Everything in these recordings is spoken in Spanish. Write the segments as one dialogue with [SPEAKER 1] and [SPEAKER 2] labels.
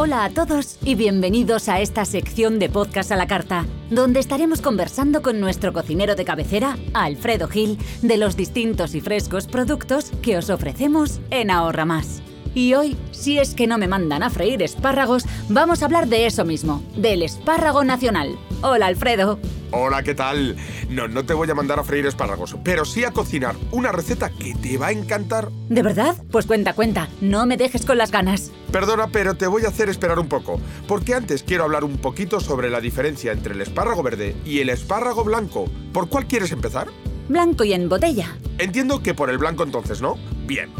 [SPEAKER 1] Hola a todos y bienvenidos a esta sección de podcast a la carta, donde estaremos conversando con nuestro cocinero de cabecera, Alfredo Gil, de los distintos y frescos productos que os ofrecemos en Ahorra Más. Y hoy, si es que no me mandan a freír espárragos, vamos a hablar de eso mismo, del espárrago nacional. Hola Alfredo.
[SPEAKER 2] Hola, ¿qué tal? No, no te voy a mandar a freír espárragos, pero sí a cocinar una receta que te va a encantar.
[SPEAKER 1] ¿De verdad? Pues cuenta, cuenta, no me dejes con las ganas.
[SPEAKER 2] Perdona, pero te voy a hacer esperar un poco, porque antes quiero hablar un poquito sobre la diferencia entre el espárrago verde y el espárrago blanco. ¿Por cuál quieres empezar?
[SPEAKER 1] Blanco y en botella.
[SPEAKER 2] Entiendo que por el blanco entonces, ¿no? Bien.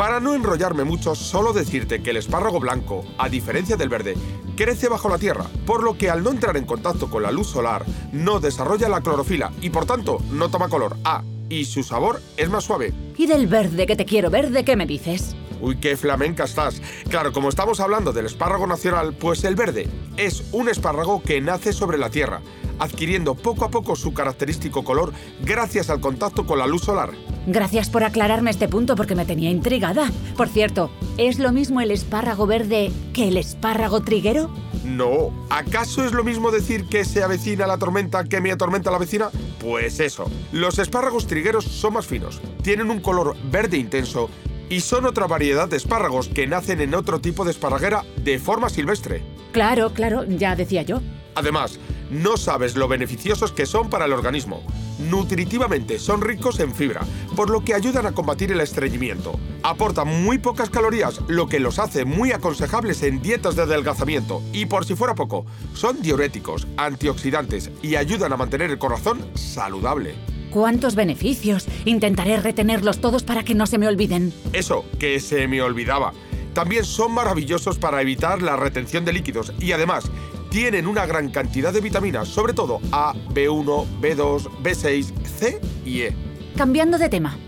[SPEAKER 2] Para no enrollarme mucho, solo decirte que el espárrago blanco, a diferencia del verde, crece bajo la tierra, por lo que al no entrar en contacto con la luz solar, no desarrolla la clorofila y por tanto no toma color. Ah, y su sabor es más suave.
[SPEAKER 1] ¿Y del verde que te quiero ver, de qué me dices?
[SPEAKER 2] Uy, qué flamenca estás. Claro, como estamos hablando del espárrago nacional, pues el verde es un espárrago que nace sobre la tierra, adquiriendo poco a poco su característico color gracias al contacto con la luz solar.
[SPEAKER 1] Gracias por aclararme este punto porque me tenía intrigada. Por cierto, ¿es lo mismo el espárrago verde que el espárrago triguero?
[SPEAKER 2] No, ¿acaso es lo mismo decir que se avecina la tormenta que me atormenta la vecina? Pues eso, los espárragos trigueros son más finos, tienen un color verde intenso y son otra variedad de espárragos que nacen en otro tipo de esparraguera de forma silvestre.
[SPEAKER 1] Claro, claro, ya decía yo.
[SPEAKER 2] Además, no sabes lo beneficiosos que son para el organismo. Nutritivamente son ricos en fibra, por lo que ayudan a combatir el estreñimiento. Aportan muy pocas calorías, lo que los hace muy aconsejables en dietas de adelgazamiento. Y por si fuera poco, son diuréticos, antioxidantes y ayudan a mantener el corazón saludable.
[SPEAKER 1] ¿Cuántos beneficios? Intentaré retenerlos todos para que no se me olviden.
[SPEAKER 2] Eso, que se me olvidaba. También son maravillosos para evitar la retención de líquidos y además tienen una gran cantidad de vitaminas, sobre todo A, B1, B2, B6, C y E.
[SPEAKER 1] Cambiando de tema.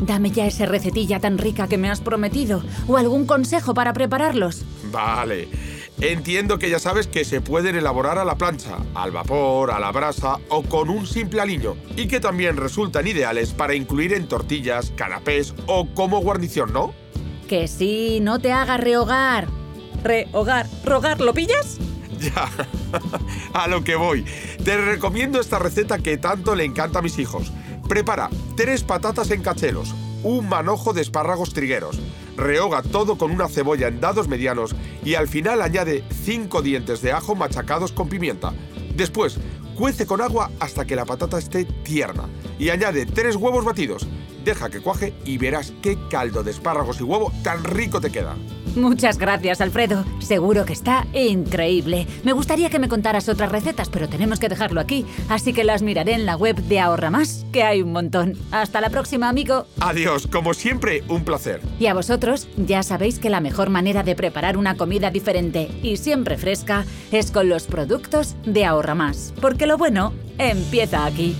[SPEAKER 1] Dame ya esa recetilla tan rica que me has prometido o algún consejo para prepararlos.
[SPEAKER 2] Vale. Entiendo que ya sabes que se pueden elaborar a la plancha, al vapor, a la brasa o con un simple aliño y que también resultan ideales para incluir en tortillas, canapés o como guarnición, ¿no?
[SPEAKER 1] Que sí, no te hagas rehogar. Rehogar, rogar, ¿lo pillas?
[SPEAKER 2] Ya, a lo que voy. Te recomiendo esta receta que tanto le encanta a mis hijos. Prepara tres patatas en cachelos, un manojo de espárragos trigueros. Rehoga todo con una cebolla en dados medianos y al final añade cinco dientes de ajo machacados con pimienta. Después, cuece con agua hasta que la patata esté tierna y añade tres huevos batidos. Deja que cuaje y verás qué caldo de espárragos y huevo tan rico te queda.
[SPEAKER 1] Muchas gracias, Alfredo. Seguro que está increíble. Me gustaría que me contaras otras recetas, pero tenemos que dejarlo aquí, así que las miraré en la web de Ahorra Más, que hay un montón. Hasta la próxima, amigo.
[SPEAKER 2] Adiós, como siempre, un placer.
[SPEAKER 1] Y a vosotros, ya sabéis que la mejor manera de preparar una comida diferente y siempre fresca es con los productos de Ahorra Más, porque lo bueno empieza aquí.